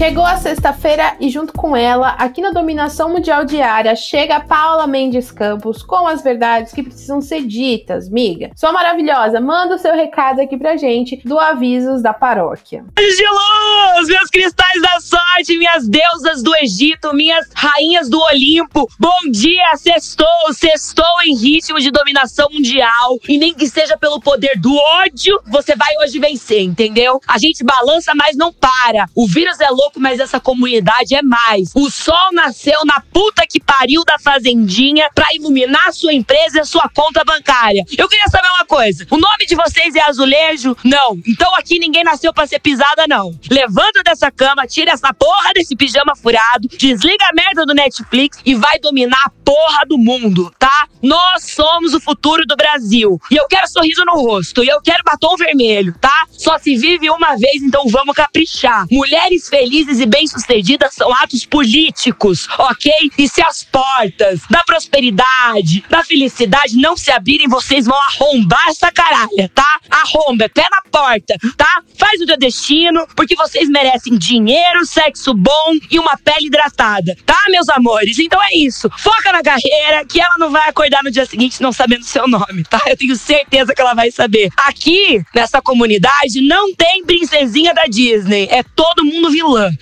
Chegou a sexta-feira e, junto com ela, aqui na Dominação Mundial Diária, chega Paula Mendes Campos com as verdades que precisam ser ditas, miga. Sua maravilhosa, manda o seu recado aqui pra gente do Avisos da Paróquia. De luz, meus cristais da sorte, minhas deusas do Egito, minhas rainhas do Olimpo. Bom dia, sextou, sextou em ritmo de dominação mundial. E nem que seja pelo poder do ódio, você vai hoje vencer, entendeu? A gente balança, mas não para. O vírus é louco mas essa comunidade é mais. O sol nasceu na puta que pariu da fazendinha pra iluminar sua empresa e a sua conta bancária. Eu queria saber uma coisa: o nome de vocês é azulejo? Não. Então aqui ninguém nasceu pra ser pisada, não. Levanta dessa cama, tira essa porra desse pijama furado, desliga a merda do Netflix e vai dominar a porra do mundo, tá? Nós somos o futuro do Brasil. E eu quero sorriso no rosto. E eu quero batom vermelho, tá? Só se vive uma vez, então vamos caprichar. Mulheres felizes felizes e bem-sucedidas são atos políticos, ok? E se as portas da prosperidade, da felicidade não se abrirem, vocês vão arrombar essa caralha, tá? Arromba, é pé na porta, tá? Faz o teu destino, porque vocês merecem dinheiro, sexo bom e uma pele hidratada, tá, meus amores? Então é isso. Foca na carreira, que ela não vai acordar no dia seguinte não sabendo seu nome, tá? Eu tenho certeza que ela vai saber. Aqui, nessa comunidade, não tem princesinha da Disney. É todo mundo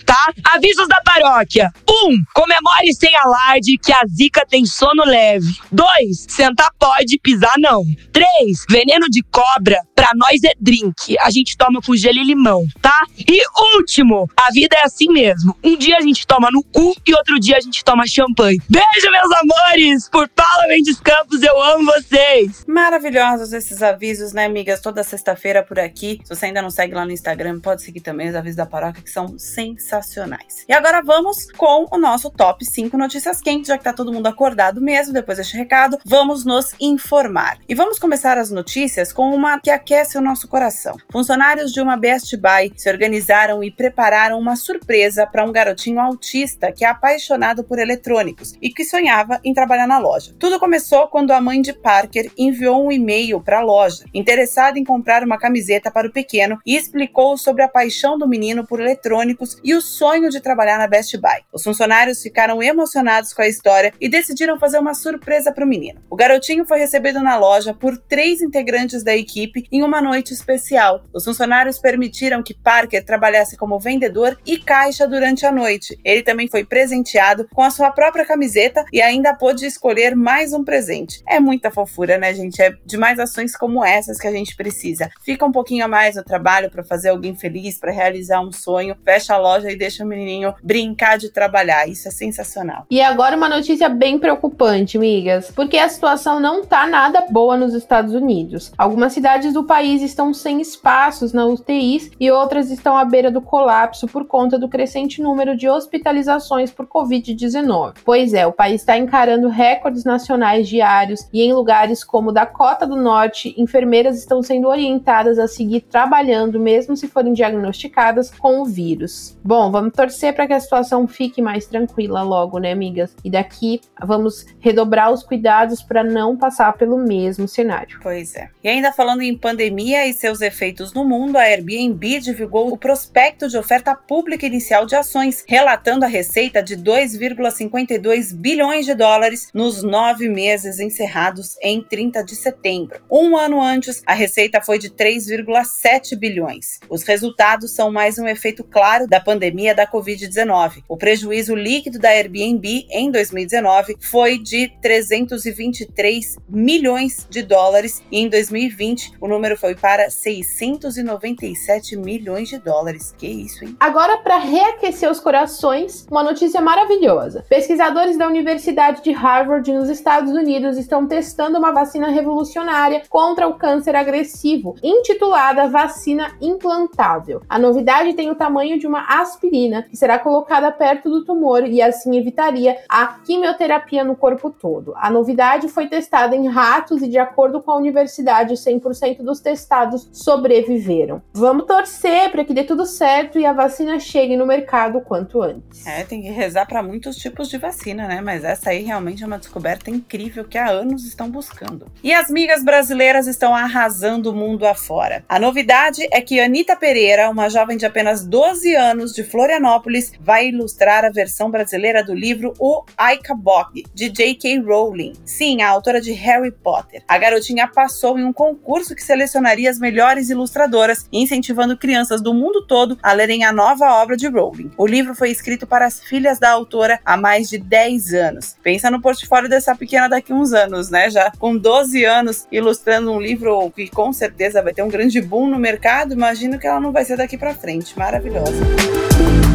tá? Avisos da paróquia. Um, comemore sem alarde que a zica tem sono leve. Dois, sentar pode, pisar não. Três, veneno de cobra, pra nós é drink. A gente toma com gelo e limão, tá? E último, a vida é assim mesmo. Um dia a gente toma no cu e outro dia a gente toma champanhe. Beijo, meus amores! Por Paula Mendes Campos, eu amo vocês! Maravilhosos esses avisos, né, amigas? Toda sexta-feira por aqui. Se você ainda não segue lá no Instagram, pode seguir também os avisos da paróquia, que são sensacionais sensacionais. E agora vamos com o nosso top 5 notícias quentes, já que tá todo mundo acordado mesmo depois deste recado, vamos nos informar. E vamos começar as notícias com uma que aquece o nosso coração. Funcionários de uma Best Buy se organizaram e prepararam uma surpresa para um garotinho autista que é apaixonado por eletrônicos e que sonhava em trabalhar na loja. Tudo começou quando a mãe de Parker enviou um e-mail para a loja, interessada em comprar uma camiseta para o pequeno, e explicou sobre a paixão do menino por eletrônicos e o sonho de trabalhar na Best Buy. Os funcionários ficaram emocionados com a história e decidiram fazer uma surpresa para o menino. O garotinho foi recebido na loja por três integrantes da equipe em uma noite especial. Os funcionários permitiram que Parker trabalhasse como vendedor e caixa durante a noite. Ele também foi presenteado com a sua própria camiseta e ainda pôde escolher mais um presente. É muita fofura, né, gente? É de mais ações como essas que a gente precisa. Fica um pouquinho a mais no trabalho para fazer alguém feliz, para realizar um sonho. Fecha a loja e deixa o menininho brincar de trabalhar. Isso é sensacional. E agora uma notícia bem preocupante, amigas, porque a situação não tá nada boa nos Estados Unidos. Algumas cidades do país estão sem espaços na UTIs e outras estão à beira do colapso por conta do crescente número de hospitalizações por Covid-19. Pois é, o país está encarando recordes nacionais diários e em lugares como Dakota do Norte, enfermeiras estão sendo orientadas a seguir trabalhando mesmo se forem diagnosticadas com o vírus. Bom, vamos torcer para que a situação fique mais tranquila logo, né, amigas? E daqui vamos redobrar os cuidados para não passar pelo mesmo cenário. Pois é. E ainda falando em pandemia e seus efeitos no mundo, a Airbnb divulgou o prospecto de oferta pública inicial de ações, relatando a receita de 2,52 bilhões de dólares nos nove meses encerrados em 30 de setembro. Um ano antes, a receita foi de 3,7 bilhões. Os resultados são mais um efeito claro da pandemia pandemia da Covid-19. O prejuízo líquido da Airbnb em 2019 foi de 323 milhões de dólares e em 2020 o número foi para 697 milhões de dólares. Que isso, hein? Agora, para reaquecer os corações, uma notícia maravilhosa. Pesquisadores da Universidade de Harvard, nos Estados Unidos, estão testando uma vacina revolucionária contra o câncer agressivo, intitulada vacina implantável. A novidade tem o tamanho de uma aspirina, que será colocada perto do tumor e assim evitaria a quimioterapia no corpo todo. A novidade foi testada em ratos e, de acordo com a universidade, 100% dos testados sobreviveram. Vamos torcer para que dê tudo certo e a vacina chegue no mercado quanto antes. É, tem que rezar para muitos tipos de vacina, né? Mas essa aí realmente é uma descoberta incrível que há anos estão buscando. E as migas brasileiras estão arrasando o mundo afora. A novidade é que Anitta Pereira, uma jovem de apenas 12 anos de Florianópolis, vai ilustrar a versão brasileira do livro O Aika Bog, de J.K. Rowling. Sim, a autora de Harry Potter. A garotinha passou em um concurso que selecionaria as melhores ilustradoras, incentivando crianças do mundo todo a lerem a nova obra de Rowling. O livro foi escrito para as filhas da autora há mais de 10 anos. Pensa no portfólio dessa pequena daqui a uns anos, né? Já com 12 anos ilustrando um livro que com certeza vai ter um grande boom no mercado, imagino que ela não vai ser daqui para frente. Maravilhosa. Agora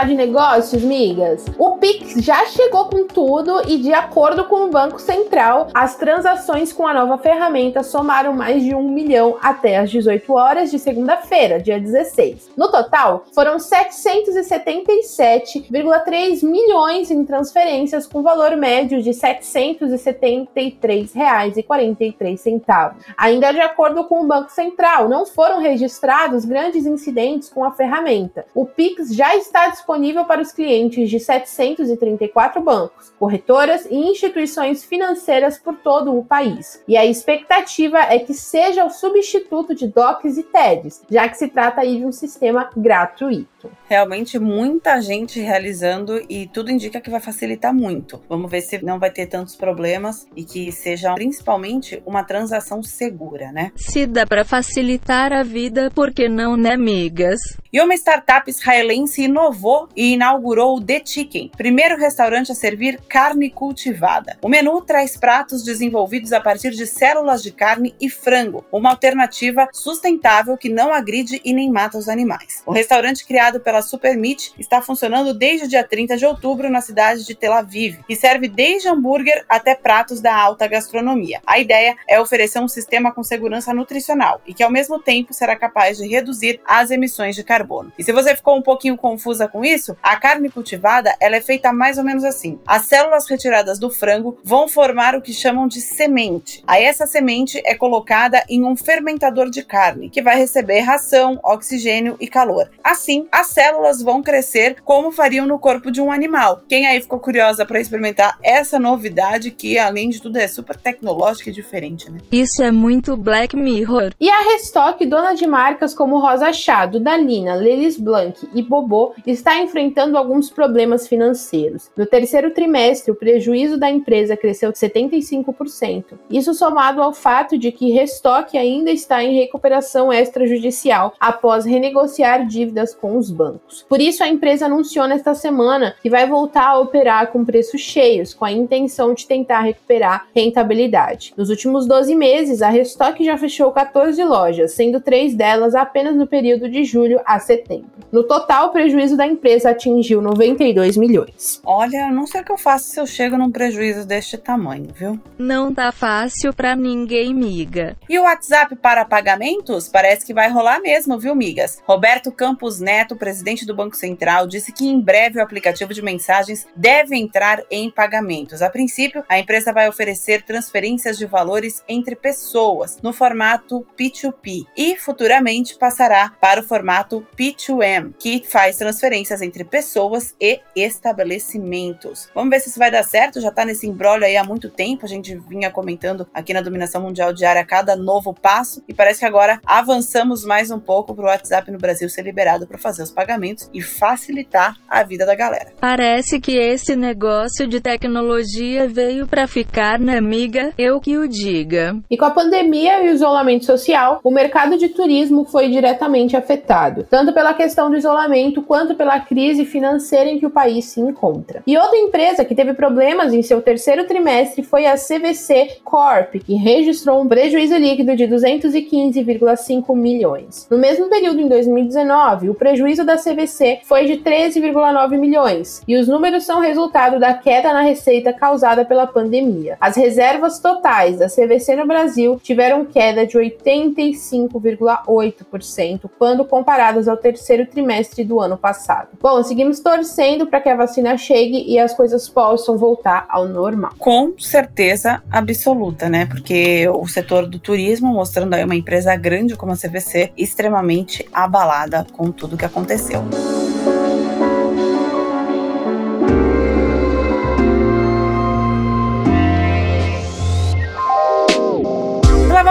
falar de negócios, migas? O Pix já chegou com tudo e, de acordo com o Banco Central, as transações com a nova ferramenta somaram mais de um milhão até as 18 horas de segunda-feira, dia 16. No total, foram 777,3 milhões em transferências com valor médio de R$ 773,43. Ainda de acordo com o Banco Central, não foram registrados grandes incidentes com a ferramenta. O Pix já está disponível para os clientes de 734 bancos, corretoras e instituições financeiras por todo o país. E a expectativa é que seja o substituto de DOCs e TEDs, já que se trata aí de um sistema gratuito. Realmente muita gente realizando e tudo indica que vai facilitar muito. Vamos ver se não vai ter tantos problemas e que seja principalmente uma transação segura, né? Se dá para facilitar a vida, por que não, né, amigas? E uma startup israelense inovou e inaugurou o The Chicken, primeiro restaurante a servir carne cultivada. O menu traz pratos desenvolvidos a partir de células de carne e frango, uma alternativa sustentável que não agride e nem mata os animais. O restaurante criado pela Supermeat está funcionando desde o dia 30 de outubro na cidade de Tel Aviv e serve desde hambúrguer até pratos da alta gastronomia. A ideia é oferecer um sistema com segurança nutricional e que ao mesmo tempo será capaz de reduzir as emissões de carbono. E se você ficou um pouquinho confusa com isso, a carne cultivada ela é feita mais ou menos assim. As células retiradas do frango vão formar o que chamam de semente. Aí essa semente é colocada em um fermentador de carne, que vai receber ração, oxigênio e calor. Assim, as células vão crescer como fariam no corpo de um animal. Quem aí ficou curiosa para experimentar essa novidade que, além de tudo, é super tecnológica e diferente, né? Isso é muito Black Mirror. E a Restock, dona de marcas como Rosa Chá, Dudalina, Lelis Blanc e Bobô está enfrentando alguns problemas financeiros. No terceiro trimestre, o prejuízo da empresa cresceu 75%. Isso somado ao fato de que Restock ainda está em recuperação extrajudicial após renegociar dívidas com os bancos. Por isso, a empresa anunciou nesta semana que vai voltar a operar com preços cheios, com a intenção de tentar recuperar rentabilidade. Nos últimos 12 meses, a Restock já fechou 14 lojas, sendo três delas apenas no período de julho a setembro. No total, o prejuízo da empresa atingiu 92 milhões. Olha, não sei o que eu faço se eu chego num prejuízo deste tamanho, viu? Não tá fácil para ninguém, miga. E o WhatsApp para pagamentos? Parece que vai rolar mesmo, viu, migas? Roberto Campos Neto, presidente do Banco Central, disse que em breve o aplicativo de mensagens deve entrar em pagamentos. A princípio, a empresa vai oferecer transferências de valores entre pessoas no formato P2P e futuramente passará para o formato P2M, que faz transferências entre pessoas e estabelecimentos. Vamos ver se isso vai dar certo, já tá nesse embrólio aí há muito tempo, a gente vinha comentando aqui na Dominação Mundial Diária cada novo passo e parece que agora avançamos mais um pouco para o WhatsApp no Brasil ser liberado para fazer os pagamentos e facilitar a vida da galera. Parece que esse negócio de tecnologia veio para ficar, né, amiga? Eu que o diga. E com a pandemia e o isolamento social, o mercado de turismo foi diretamente afetado tanto pela questão do isolamento quanto pela crise financeira em que o país se encontra. E outra empresa que teve problemas em seu terceiro trimestre foi a CVC Corp, que registrou um prejuízo líquido de 215,5 milhões. No mesmo período em 2019, o prejuízo da CVC foi de 13,9 milhões, e os números são resultado da queda na receita causada pela pandemia. As reservas totais da CVC no Brasil tiveram queda de 85,8% quando comparadas ao terceiro trimestre do ano passado. Bom, seguimos torcendo para que a vacina chegue e as coisas possam voltar ao normal. Com certeza absoluta, né? Porque o setor do turismo, mostrando aí uma empresa grande como a CVC, extremamente abalada com tudo que aconteceu.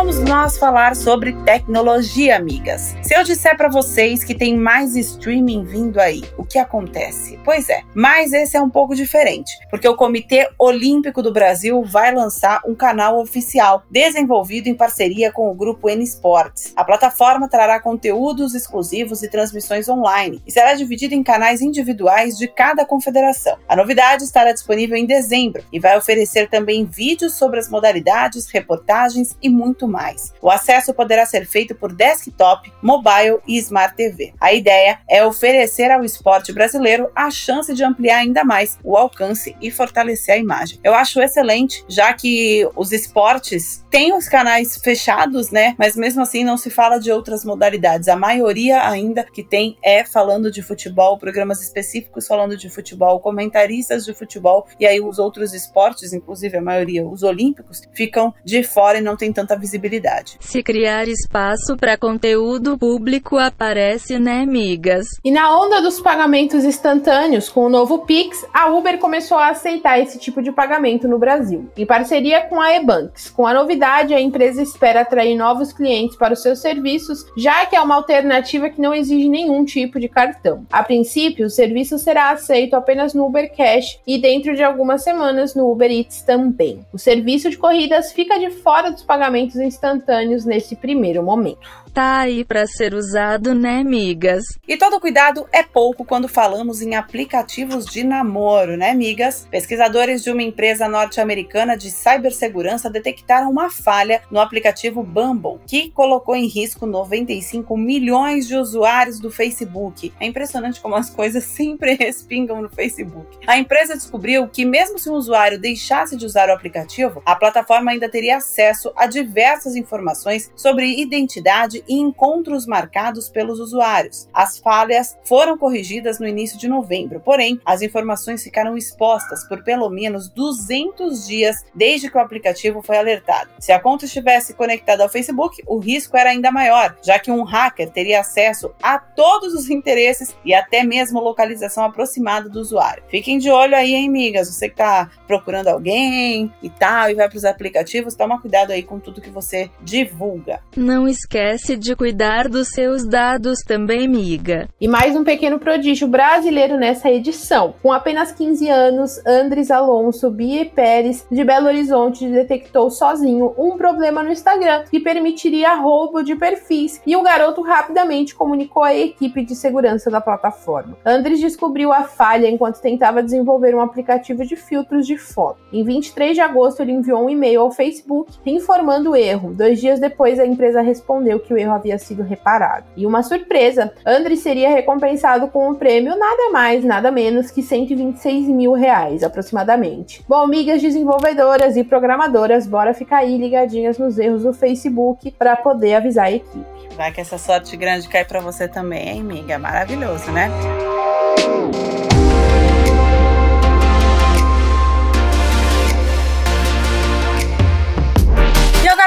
Vamos nós falar sobre tecnologia, amigas. Se eu disser para vocês que tem mais streaming vindo aí, o que acontece? Pois é, mas esse é um pouco diferente, porque o Comitê Olímpico do Brasil vai lançar um canal oficial desenvolvido em parceria com o grupo N Sports. A plataforma trará conteúdos exclusivos e transmissões online e será dividida em canais individuais de cada confederação. A novidade estará disponível em dezembro e vai oferecer também vídeos sobre as modalidades, reportagens e muito mais mais. O acesso poderá ser feito por desktop, mobile e smart TV. A ideia é oferecer ao esporte brasileiro a chance de ampliar ainda mais o alcance e fortalecer a imagem. Eu acho excelente, já que os esportes têm os canais fechados, né? Mas mesmo assim não se fala de outras modalidades. A maioria ainda que tem é falando de futebol, programas específicos falando de futebol, comentaristas de futebol e aí os outros esportes, inclusive a maioria, os olímpicos, ficam de fora e não tem tanta visibilidade visibilidade. Se criar espaço para conteúdo público aparece, né, amigas? E na onda dos pagamentos instantâneos, com o novo Pix, a Uber começou a aceitar esse tipo de pagamento no Brasil, em parceria com a Ebanks. Com a novidade, a empresa espera atrair novos clientes para os seus serviços, já que é uma alternativa que não exige nenhum tipo de cartão. A princípio, o serviço será aceito apenas no Uber Cash e dentro de algumas semanas no Uber Eats também. O serviço de corridas fica de fora dos pagamentos instantâneos instantâneos nesse primeiro momento tá aí para ser usado, né, migas? E todo cuidado é pouco quando falamos em aplicativos de namoro, né, migas? Pesquisadores de uma empresa norte-americana de cibersegurança detectaram uma falha no aplicativo Bumble, que colocou em risco 95 milhões de usuários do Facebook. É impressionante como as coisas sempre respingam no Facebook. A empresa descobriu que mesmo se o usuário deixasse de usar o aplicativo, a plataforma ainda teria acesso a diversas informações sobre identidade e encontros marcados pelos usuários. As falhas foram corrigidas no início de novembro, porém, as informações ficaram expostas por pelo menos 200 dias desde que o aplicativo foi alertado. Se a conta estivesse conectada ao Facebook, o risco era ainda maior, já que um hacker teria acesso a todos os interesses e até mesmo localização aproximada do usuário. Fiquem de olho aí, hein? Você que está procurando alguém e tal, e vai para os aplicativos, toma cuidado aí com tudo que você divulga. Não esquece esquece de cuidar dos seus dados também, miga. E mais um pequeno prodígio brasileiro nessa edição. Com apenas 15 anos, Andres Alonso Bie Pérez, de Belo Horizonte, detectou sozinho um problema no Instagram que permitiria roubo de perfis e o garoto rapidamente comunicou à equipe de segurança da plataforma. Andres descobriu a falha enquanto tentava desenvolver um aplicativo de filtros de foto. Em 23 de agosto, ele enviou um e-mail ao Facebook informando o erro. Dois dias depois, a empresa respondeu que o erro havia sido reparado. E uma surpresa, André seria recompensado com um prêmio nada mais, nada menos que 126 mil reais, aproximadamente. Bom, amigas desenvolvedoras e programadoras, bora ficar aí ligadinhas nos erros do Facebook para poder avisar a equipe. Vai que essa sorte grande cai para você também, hein, amiga? Maravilhoso, né?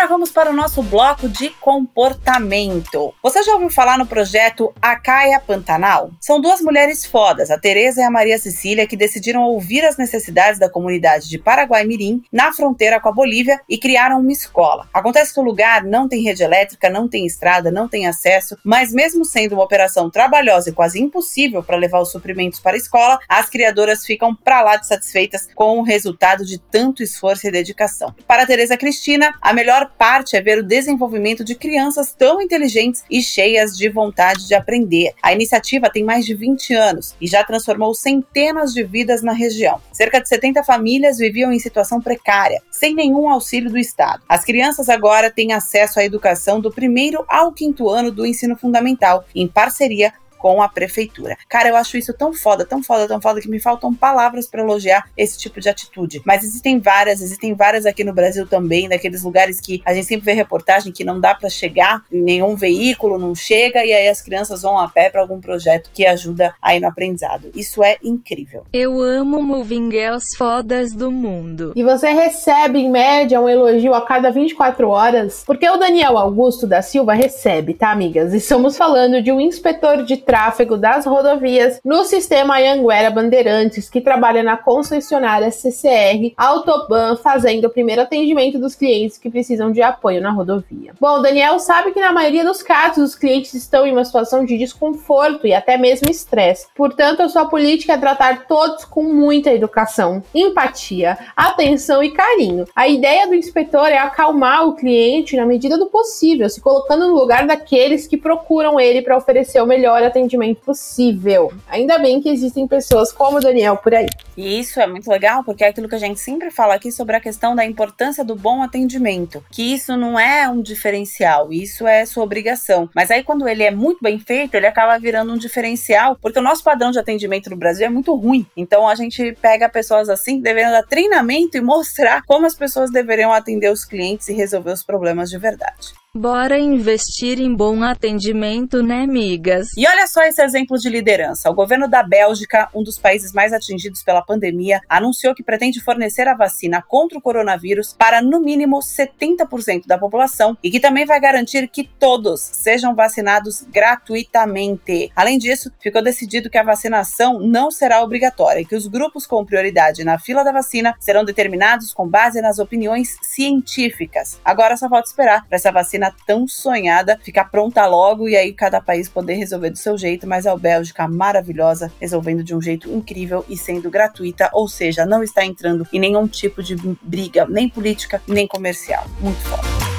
Vamos para o nosso bloco de comportamento. Você já ouviu falar no projeto Acaia Pantanal? São duas mulheres fodas, a Teresa e a Maria Cecília, que decidiram ouvir as necessidades da comunidade de Paraguai Mirim, na fronteira com a Bolívia, e criaram uma escola. Acontece que o lugar não tem rede elétrica, não tem estrada, não tem acesso, mas mesmo sendo uma operação trabalhosa e quase impossível para levar os suprimentos para a escola, as criadoras ficam para lá de satisfeitas com o resultado de tanto esforço e dedicação. Para a Teresa Cristina, a melhor parte é ver o desenvolvimento de crianças tão inteligentes e cheias de vontade de aprender. A iniciativa tem mais de 20 anos e já transformou centenas de vidas na região. Cerca de 70 famílias viviam em situação precária, sem nenhum auxílio do Estado. As crianças agora têm acesso à educação do primeiro ao quinto ano do ensino fundamental, em parceria com a prefeitura. Cara, eu acho isso tão foda, tão foda, tão foda que me faltam palavras para elogiar esse tipo de atitude. Mas existem várias, existem várias aqui no Brasil também, daqueles lugares que a gente sempre vê reportagem que não dá para chegar, nenhum veículo não chega e aí as crianças vão a pé para algum projeto que ajuda aí no aprendizado. Isso é incrível. Eu amo Moving Girls fodas do mundo. E você recebe em média um elogio a cada 24 horas, porque o Daniel Augusto da Silva recebe, tá, amigas? E estamos falando de um inspetor de tráfego das rodovias no sistema Anhanguera Bandeirantes, que trabalha na concessionária CCR Autoban, fazendo o primeiro atendimento dos clientes que precisam de apoio na rodovia. Bom, Daniel sabe que na maioria dos casos os clientes estão em uma situação de desconforto e até mesmo estresse. Portanto, a sua política é tratar todos com muita educação, empatia, atenção e carinho. A ideia do inspetor é acalmar o cliente na medida do possível, se colocando no lugar daqueles que procuram ele para oferecer o melhor atendimento atendimento possível. Ainda bem que existem pessoas como o Daniel por aí. E isso é muito legal, porque é aquilo que a gente sempre fala aqui sobre a questão da importância do bom atendimento. Que isso não é um diferencial, isso é sua obrigação. Mas aí, quando ele é muito bem feito, ele acaba virando um diferencial, porque o nosso padrão de atendimento no Brasil é muito ruim. Então a gente pega pessoas assim, devendo dar treinamento e mostrar como as pessoas deveriam atender os clientes e resolver os problemas de verdade. Bora investir em bom atendimento, né, migas? E olha só esse exemplo de liderança. O governo da Bélgica, um dos países mais atingidos pela pandemia, anunciou que pretende fornecer a vacina contra o coronavírus para no mínimo 70% da população e que também vai garantir que todos sejam vacinados gratuitamente. Além disso, ficou decidido que a vacinação não será obrigatória e que os grupos com prioridade na fila da vacina serão determinados com base nas opiniões científicas. Agora só falta esperar para essa vacina tão sonhada ficar pronta logo e aí cada país poder resolver do seu jeito, mas a Bélgica maravilhosa, resolvendo de um jeito incrível e sendo gratuita, ou seja, não está entrando em nenhum tipo de briga, nem política, nem comercial. Muito forte.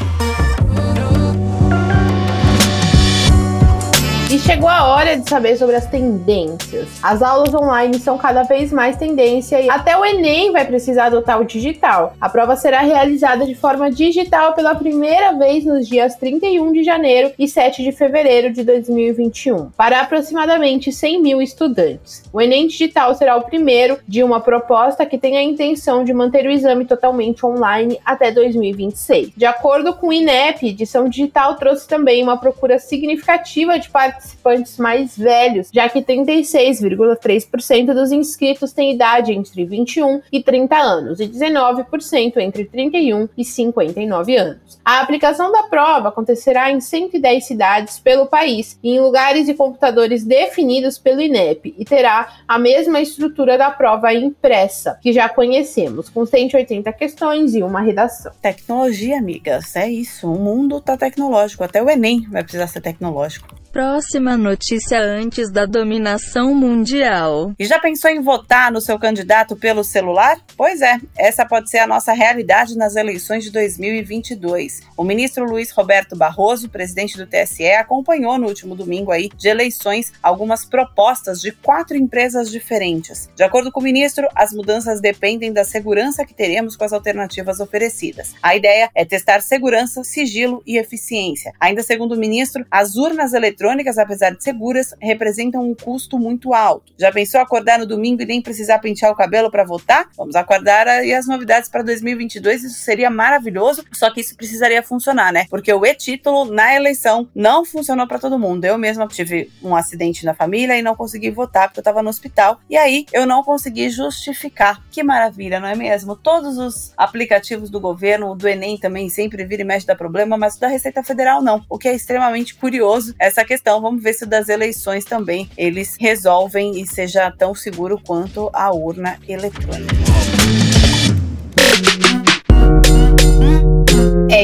E chegou a hora de saber sobre as tendências. As aulas online são cada vez mais tendência e até o Enem vai precisar adotar o digital. A prova será realizada de forma digital pela primeira vez nos dias 31 de janeiro e 7 de fevereiro de 2021, para aproximadamente 100 mil estudantes. O Enem Digital será o primeiro de uma proposta que tem a intenção de manter o exame totalmente online até 2026. De acordo com o INEP, edição digital trouxe também uma procura significativa de participantes participantes mais velhos, já que 36,3% dos inscritos têm idade entre 21 e 30 anos e 19% entre 31 e 59 anos. A aplicação da prova acontecerá em 110 cidades pelo país em lugares e computadores definidos pelo INEP e terá a mesma estrutura da prova impressa, que já conhecemos, com 180 questões e uma redação. Tecnologia, amigas, é isso. O mundo tá tecnológico, até o Enem vai precisar ser tecnológico. Próxima notícia antes da dominação mundial. E já pensou em votar no seu candidato pelo celular? Pois é, essa pode ser a nossa realidade nas eleições de 2022. O ministro Luiz Roberto Barroso, presidente do TSE, acompanhou no último domingo aí de eleições algumas propostas de quatro empresas diferentes. De acordo com o ministro, as mudanças dependem da segurança que teremos com as alternativas oferecidas. A ideia é testar segurança, sigilo e eficiência. Ainda segundo o ministro, as urnas eletrônicas eletrônicas, apesar de seguras, representam um custo muito alto. Já pensou acordar no domingo e nem precisar pentear o cabelo para votar? Vamos acordar aí as novidades para 2022, isso seria maravilhoso, só que isso precisaria funcionar, né? Porque o e-título na eleição não funcionou para todo mundo. Eu mesma tive um acidente na família e não consegui votar porque eu estava no hospital, e aí eu não consegui justificar. Que maravilha, não é mesmo? Todos os aplicativos do governo, do Enem também sempre vira e mexe dá problema, mas da Receita Federal não, o que é extremamente curioso essa questão questão. Vamos ver se das eleições também eles resolvem e seja tão seguro quanto a urna eletrônica.